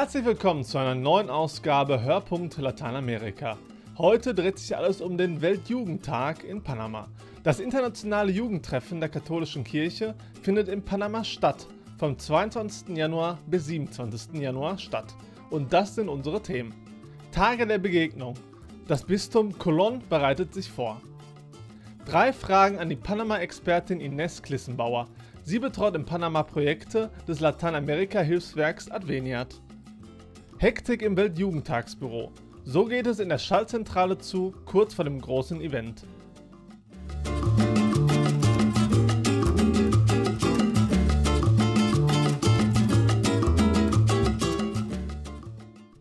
Herzlich willkommen zu einer neuen Ausgabe Hörpunkt Lateinamerika. Heute dreht sich alles um den Weltjugendtag in Panama. Das internationale Jugendtreffen der katholischen Kirche findet in Panama statt, vom 22. Januar bis 27. Januar statt. Und das sind unsere Themen. Tage der Begegnung. Das Bistum Colón bereitet sich vor. Drei Fragen an die Panama-Expertin Ines Klissenbauer. Sie betreut in Panama Projekte des Lateinamerika-Hilfswerks Adveniat. Hektik im Weltjugendtagsbüro. So geht es in der Schallzentrale zu, kurz vor dem großen Event.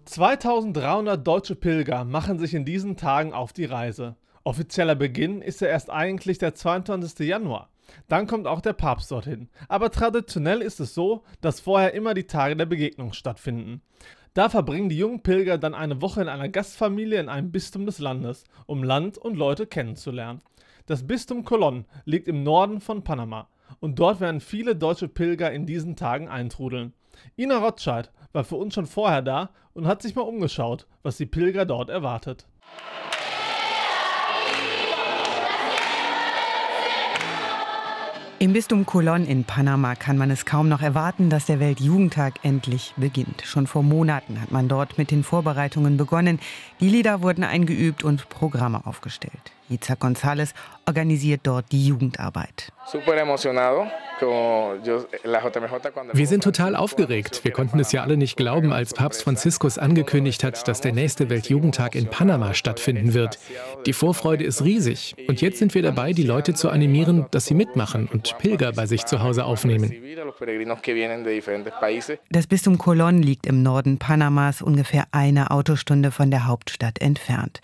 »2300 deutsche Pilger machen sich in diesen Tagen auf die Reise. Offizieller Beginn ist ja erst eigentlich der 22. Januar. Dann kommt auch der Papst dorthin. Aber traditionell ist es so, dass vorher immer die Tage der Begegnung stattfinden. Da verbringen die jungen Pilger dann eine Woche in einer Gastfamilie in einem Bistum des Landes, um Land und Leute kennenzulernen. Das Bistum Colón liegt im Norden von Panama und dort werden viele deutsche Pilger in diesen Tagen eintrudeln. Ina Rotscheid war für uns schon vorher da und hat sich mal umgeschaut, was die Pilger dort erwartet. Im Bistum Colón in Panama kann man es kaum noch erwarten, dass der Weltjugendtag endlich beginnt. Schon vor Monaten hat man dort mit den Vorbereitungen begonnen. Die Lieder wurden eingeübt und Programme aufgestellt. Yitzhak González organisiert dort die Jugendarbeit. Wir sind total aufgeregt. Wir konnten es ja alle nicht glauben, als Papst Franziskus angekündigt hat, dass der nächste Weltjugendtag in Panama stattfinden wird. Die Vorfreude ist riesig. Und jetzt sind wir dabei, die Leute zu animieren, dass sie mitmachen und Pilger bei sich zu Hause aufnehmen. Das Bistum Colón liegt im Norden Panamas, ungefähr eine Autostunde von der Hauptstadt entfernt.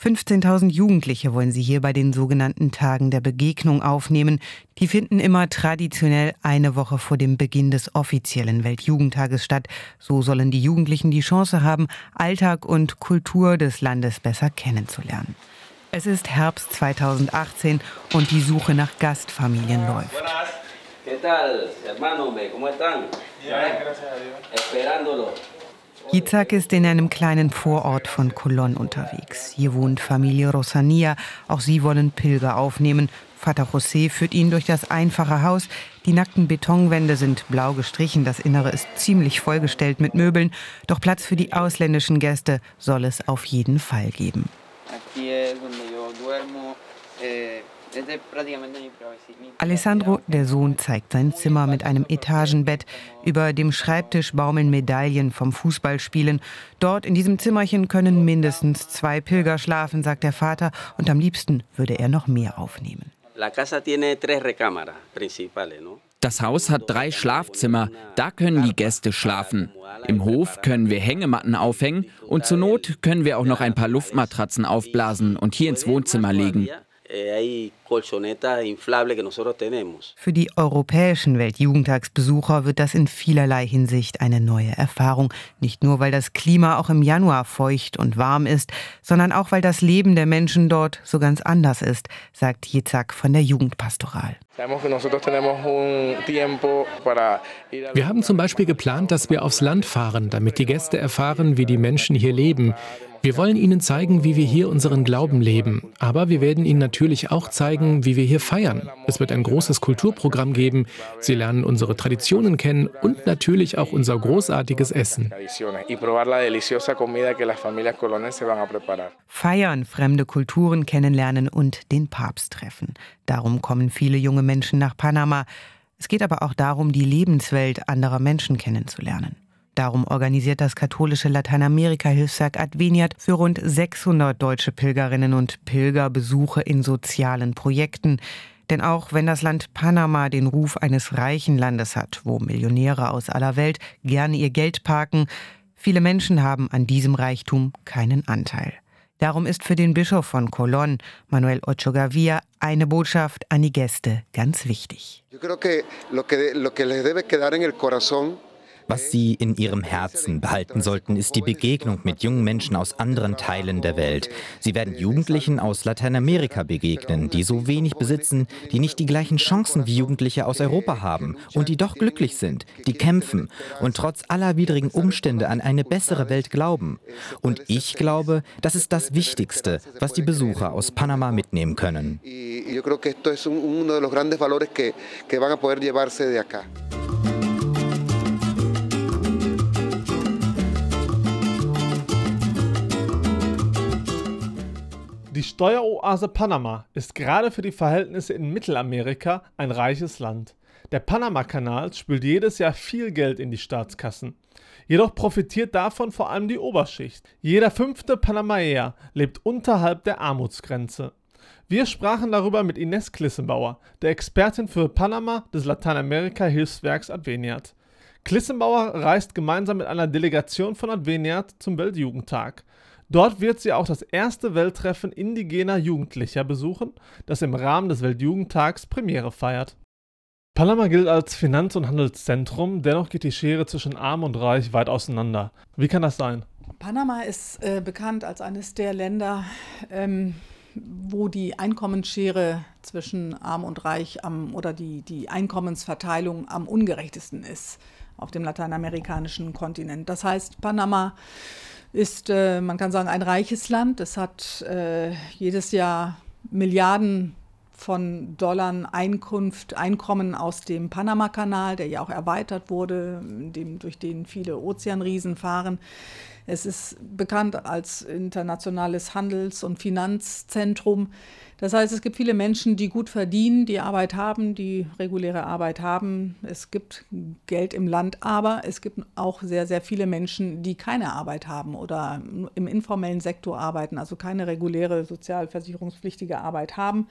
15.000 Jugendliche wollen sie hier bei den sogenannten Tagen der Begegnung aufnehmen. Die finden immer traditionell eine Woche vor dem Beginn des offiziellen Weltjugendtages statt. So sollen die Jugendlichen die Chance haben, Alltag und Kultur des Landes besser kennenzulernen. Es ist Herbst 2018 und die Suche nach Gastfamilien läuft. ¿Qué tal, hermano? ¿Cómo están? Ja, gracias a Dios. Esperándolo. Yitzhak ist in einem kleinen Vorort von Colón unterwegs. Hier wohnt Familie Rosania. Auch sie wollen Pilger aufnehmen. Vater José führt ihn durch das einfache Haus. Die nackten Betonwände sind blau gestrichen. Das Innere ist ziemlich vollgestellt mit Möbeln. Doch Platz für die ausländischen Gäste soll es auf jeden Fall geben. Aquí es donde yo duermo. Eh Alessandro, der Sohn, zeigt sein Zimmer mit einem Etagenbett. Über dem Schreibtisch baumeln Medaillen vom Fußballspielen. Dort in diesem Zimmerchen können mindestens zwei Pilger schlafen, sagt der Vater. Und am liebsten würde er noch mehr aufnehmen. Das Haus hat drei Schlafzimmer, da können die Gäste schlafen. Im Hof können wir Hängematten aufhängen und zur Not können wir auch noch ein paar Luftmatratzen aufblasen und hier ins Wohnzimmer legen. Eh, Für die europäischen Weltjugendtagsbesucher wird das in vielerlei Hinsicht eine neue Erfahrung. Nicht nur, weil das Klima auch im Januar feucht und warm ist, sondern auch, weil das Leben der Menschen dort so ganz anders ist, sagt Yitzhak von der Jugendpastoral. Wir haben zum Beispiel geplant, dass wir aufs Land fahren, damit die Gäste erfahren, wie die Menschen hier leben. Wir wollen Ihnen zeigen, wie wir hier unseren Glauben leben. Aber wir werden Ihnen natürlich auch zeigen, wie wir hier feiern. Es wird ein großes Kulturprogramm geben. Sie lernen unsere Traditionen kennen und natürlich auch unser großartiges Essen. Feiern, fremde Kulturen kennenlernen und den Papst treffen. Darum kommen viele junge Menschen nach Panama. Es geht aber auch darum, die Lebenswelt anderer Menschen kennenzulernen. Darum organisiert das katholische Lateinamerika-Hilfswerk Adveniat für rund 600 deutsche Pilgerinnen und Pilger Besuche in sozialen Projekten. Denn auch wenn das Land Panama den Ruf eines reichen Landes hat, wo Millionäre aus aller Welt gerne ihr Geld parken, viele Menschen haben an diesem Reichtum keinen Anteil. Darum ist für den Bischof von Colón, Manuel Ochogavia, eine Botschaft an die Gäste ganz wichtig. Ich glaube, lo que, lo que Was sie in ihrem Herzen behalten sollten, ist die Begegnung mit jungen Menschen aus anderen Teilen der Welt. Sie werden Jugendlichen aus Lateinamerika begegnen, die so wenig besitzen, die nicht die gleichen Chancen wie Jugendliche aus Europa haben und die doch glücklich sind, die kämpfen und trotz aller widrigen Umstände an eine bessere Welt glauben. Und ich glaube, das ist das Wichtigste, was die Besucher aus Panama mitnehmen können. Die Steueroase Panama ist gerade für die Verhältnisse in Mittelamerika ein reiches Land. Der Panama-Kanal spült jedes Jahr viel Geld in die Staatskassen. Jedoch profitiert davon vor allem die Oberschicht. Jeder fünfte Panamaer lebt unterhalb der Armutsgrenze. Wir sprachen darüber mit Ines Klissenbauer, der Expertin für Panama des Lateinamerika-Hilfswerks Adveniat. Klissenbauer reist gemeinsam mit einer Delegation von Adveniat zum Weltjugendtag. Dort wird sie auch das erste Welttreffen indigener Jugendlicher besuchen, das im Rahmen des Weltjugendtags Premiere feiert. Panama gilt als Finanz- und Handelszentrum, dennoch geht die Schere zwischen Arm und Reich weit auseinander. Wie kann das sein? Panama ist äh, bekannt als eines der Länder, ähm, wo die Einkommensschere zwischen Arm und Reich am, oder die, die Einkommensverteilung am ungerechtesten ist auf dem lateinamerikanischen Kontinent. Das heißt, Panama ist, äh, man kann sagen, ein reiches Land. Es hat äh, jedes Jahr Milliarden von Dollar Einkunft, Einkommen aus dem Panama-Kanal, der ja auch erweitert wurde, dem, durch den viele Ozeanriesen fahren. Es ist bekannt als internationales Handels- und Finanzzentrum. Das heißt, es gibt viele Menschen, die gut verdienen, die Arbeit haben, die reguläre Arbeit haben. Es gibt Geld im Land, aber es gibt auch sehr, sehr viele Menschen, die keine Arbeit haben oder im informellen Sektor arbeiten, also keine reguläre sozialversicherungspflichtige Arbeit haben.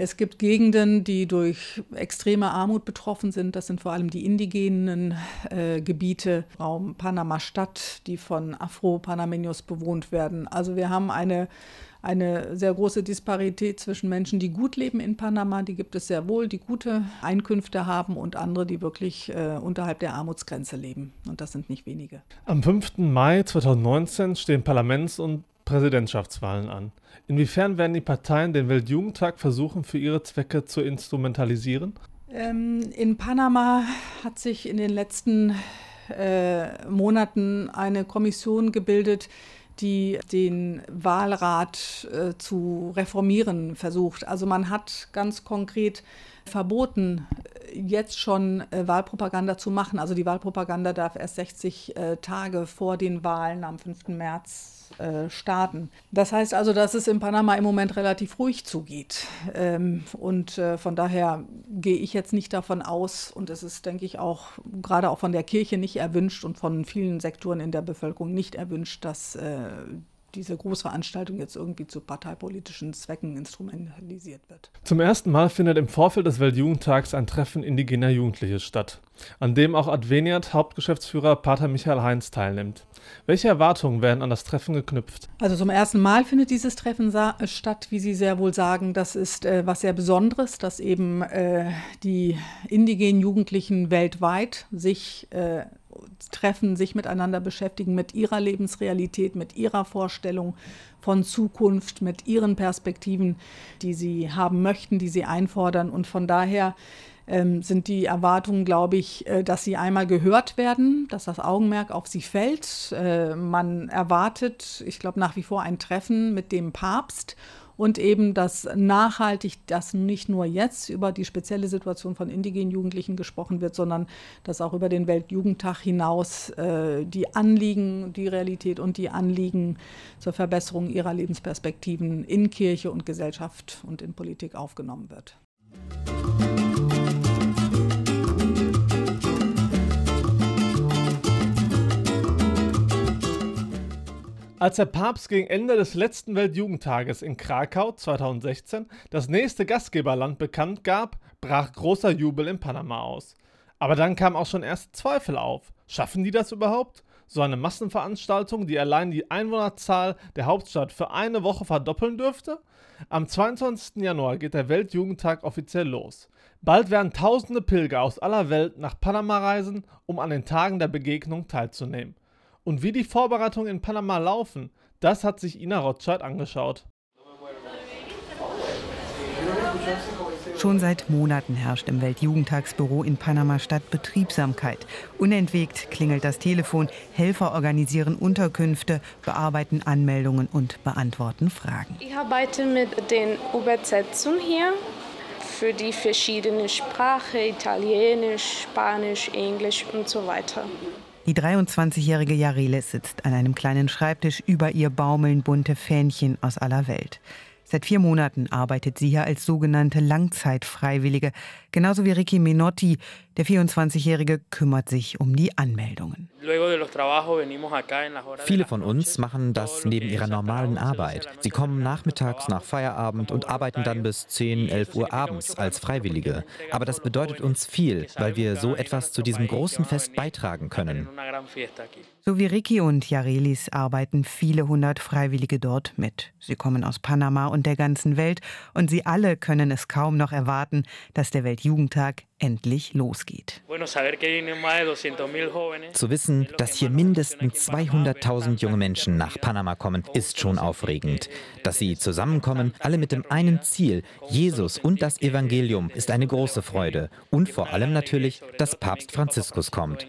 Es gibt Gegenden, die durch extreme Armut betroffen sind. Das sind vor allem die indigenen äh, Gebiete, Raum Panama-Stadt, die von Afro-Panameños bewohnt werden. Also wir haben eine eine sehr große Disparität zwischen Menschen, die gut leben in Panama, die gibt es sehr wohl, die gute Einkünfte haben und andere, die wirklich äh, unterhalb der Armutsgrenze leben. Und das sind nicht wenige. Am 5. Mai 2019 stehen Parlaments- und Präsidentschaftswahlen an. Inwiefern werden die Parteien den Weltjugendtag versuchen, für ihre Zwecke zu instrumentalisieren? Ähm, in Panama hat sich in den letzten äh, Monaten eine Kommission gebildet, die den Wahlrat äh, zu reformieren versucht. Also man hat ganz konkret verboten, jetzt schon äh, Wahlpropaganda zu machen. Also die Wahlpropaganda darf erst 60 äh, Tage vor den Wahlen am 5. März äh, starten. Das heißt also, dass es in Panama im Moment relativ ruhig zugeht. Ähm, und von daher gehe ich jetzt nicht davon aus, und es ist, denke ich, auch gerade auch von der Kirche nicht erwünscht und von vielen Sektoren in der Bevölkerung nicht erwünscht, dass diese Großveranstaltung jetzt irgendwie zu parteipolitischen Zwecken instrumentalisiert wird. Zum ersten Mal findet im Vorfeld des Weltjugendtags ein Treffen indigener Jugendliche statt, an dem auch Adveniat Hauptgeschäftsführer Pater Michael Heinz teilnimmt. Welche Erwartungen werden an das Treffen geknüpft? Also zum ersten Mal findet dieses Treffen statt, wie Sie sehr wohl sagen. Das ist äh, was sehr Besonderes, dass eben äh, die indigenen Jugendlichen weltweit sich äh, treffen, sich miteinander beschäftigen, mit ihrer Lebensrealität, mit ihrer Vorstellung von Zukunft, mit ihren Perspektiven, die sie haben möchten, die sie einfordern. Und von daher ähm, sind die Erwartungen, glaube ich, äh, dass sie einmal gehört werden, dass das Augenmerk auf sie fällt. Äh, man erwartet, ich glaube, nach wie vor ein Treffen mit dem Papst und eben, dass nachhaltig, dass nicht nur jetzt über die spezielle Situation von indigenen Jugendlichen gesprochen wird, sondern dass auch über den Weltjugendtag hinaus äh, die Anliegen, die Realität und die Anliegen zur Verbesserung ihrer Lebensperspektiven in Kirche und Gesellschaft und in Politik aufgenommen wird. Als der Papst gegen Ende des letzten Weltjugendtages in Krakau 2016 das nächste Gastgeberland bekannt gab, brach großer Jubel in Panama aus. Aber dann kamen auch schon erste Zweifel auf. Schaffen die das überhaupt? So eine Massenveranstaltung, die allein die Einwohnerzahl der Hauptstadt für eine Woche verdoppeln dürfte? Am 22. Januar geht der Weltjugendtag offiziell los. Bald werden tausende Pilger aus aller Welt nach Panama reisen, um an den Tagen der Begegnung teilzunehmen. Und wie die Vorbereitungen in Panama laufen, das hat sich Ina Rothschild angeschaut. Schon seit Monaten herrscht im Weltjugendtagsbüro in Panama-Stadt Betriebsamkeit. Unentwegt klingelt das Telefon, Helfer organisieren Unterkünfte, bearbeiten Anmeldungen und beantworten Fragen. Ich arbeite mit den Übersetzungen hier für die verschiedenen Sprachen, Italienisch, Spanisch, Englisch und so weiter. Die 23-jährige Jarele sitzt an einem kleinen Schreibtisch, über ihr baumeln bunte Fähnchen aus aller Welt. Seit vier Monaten arbeitet sie hier als sogenannte Langzeitfreiwillige. Genauso wie Ricky Menotti. Der 24-Jährige kümmert sich um die Anmeldungen. Viele von uns machen das neben ihrer normalen Arbeit. Sie kommen nachmittags nach Feierabend und arbeiten dann bis 10, 11 Uhr abends als Freiwillige. Aber das bedeutet uns viel, weil wir so etwas zu diesem großen Fest beitragen können. So wie Ricky und Jarelis arbeiten viele hundert Freiwillige dort mit. Sie kommen aus Panama und der ganzen Welt und sie alle können es kaum noch erwarten, dass der Weltjugendtag endlich losgeht. Zu wissen, dass hier mindestens 200.000 junge Menschen nach Panama kommen, ist schon aufregend. Dass sie zusammenkommen, alle mit dem einen Ziel, Jesus und das Evangelium, ist eine große Freude. Und vor allem natürlich, dass Papst Franziskus kommt.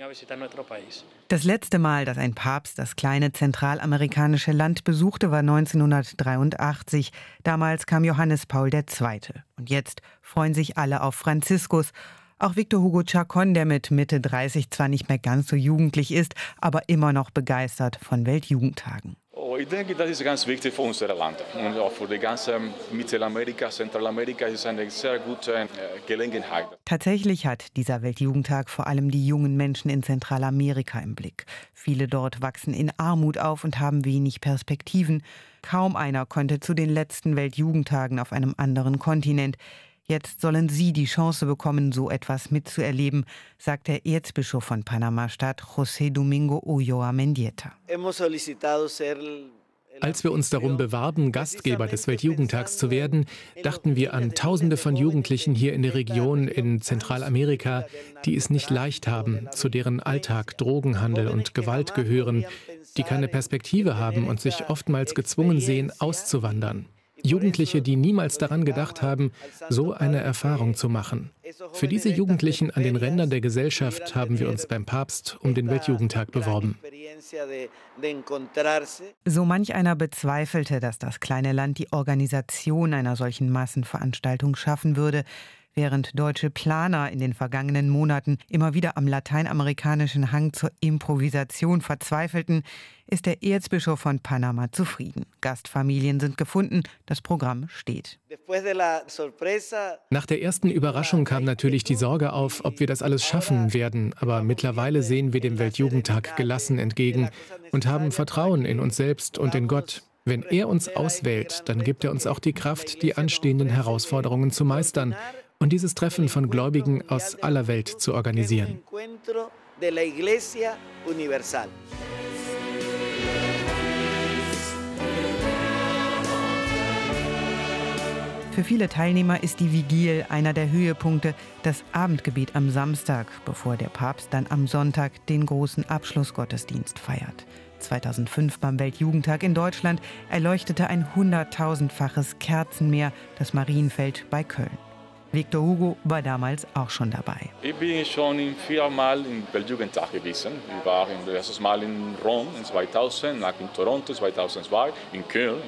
Das letzte Mal, dass ein Papst das kleine zentralamerikanische Land besuchte, war 1983. Damals kam Johannes Paul II. Und jetzt freuen sich alle auf Franziskus. Auch Victor Hugo Chacon, der mit Mitte 30 zwar nicht mehr ganz so jugendlich ist, aber immer noch begeistert von Weltjugendtagen. Oh, ich denke, das ist ganz wichtig für unser Land und auch für die ganze Mittelamerika, Zentralamerika ist eine sehr gute äh, Gelegenheit. Tatsächlich hat dieser Weltjugendtag vor allem die jungen Menschen in Zentralamerika im Blick. Viele dort wachsen in Armut auf und haben wenig Perspektiven. Kaum einer konnte zu den letzten Weltjugendtagen auf einem anderen Kontinent. Jetzt sollen Sie die Chance bekommen, so etwas mitzuerleben, sagt der Erzbischof von Panama-Stadt, José Domingo Ulloa Mendieta. Als wir uns darum bewarben, Gastgeber des Weltjugendtags zu werden, dachten wir an Tausende von Jugendlichen hier in der Region in Zentralamerika, die es nicht leicht haben, zu deren Alltag Drogenhandel und Gewalt gehören, die keine Perspektive haben und sich oftmals gezwungen sehen, auszuwandern. Jugendliche, die niemals daran gedacht haben, so eine Erfahrung zu machen. Für diese Jugendlichen an den Rändern der Gesellschaft haben wir uns beim Papst um den Weltjugendtag beworben. So manch einer bezweifelte, dass das kleine Land die Organisation einer solchen Massenveranstaltung schaffen würde, Während deutsche Planer in den vergangenen Monaten immer wieder am lateinamerikanischen Hang zur Improvisation verzweifelten, ist der Erzbischof von Panama zufrieden. Gastfamilien sind gefunden, das Programm steht. Nach der ersten Überraschung kam natürlich die Sorge auf, ob wir das alles schaffen werden, aber mittlerweile sehen wir dem Weltjugendtag gelassen entgegen und haben Vertrauen in uns selbst und in Gott. Wenn er uns auswählt, dann gibt er uns auch die Kraft, die anstehenden Herausforderungen zu meistern und dieses Treffen von Gläubigen aus aller Welt zu organisieren. Für viele Teilnehmer ist die Vigil einer der Höhepunkte, das Abendgebet am Samstag, bevor der Papst dann am Sonntag den großen Abschlussgottesdienst feiert. 2005 beim Weltjugendtag in Deutschland erleuchtete ein hunderttausendfaches Kerzenmeer das Marienfeld bei Köln. Victor Hugo war damals auch schon dabei. Ich bin schon viermal im Weltjugendtag gewesen. Ich war erstes Mal in Rom in 2000, nach in Toronto 2002, in Köln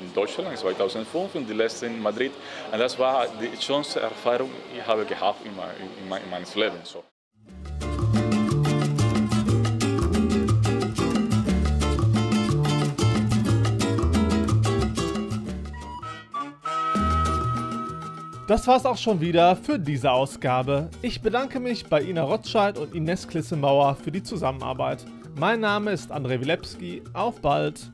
in Deutschland 2005 und die letzte in Madrid. Und das war die schönste Erfahrung, die ich habe gehabt in, mein, in meinem Leben. So. Das war's auch schon wieder für diese Ausgabe. Ich bedanke mich bei Ina Rotscheid und Ines Klissenbauer für die Zusammenarbeit. Mein Name ist André Wilepski. Auf bald!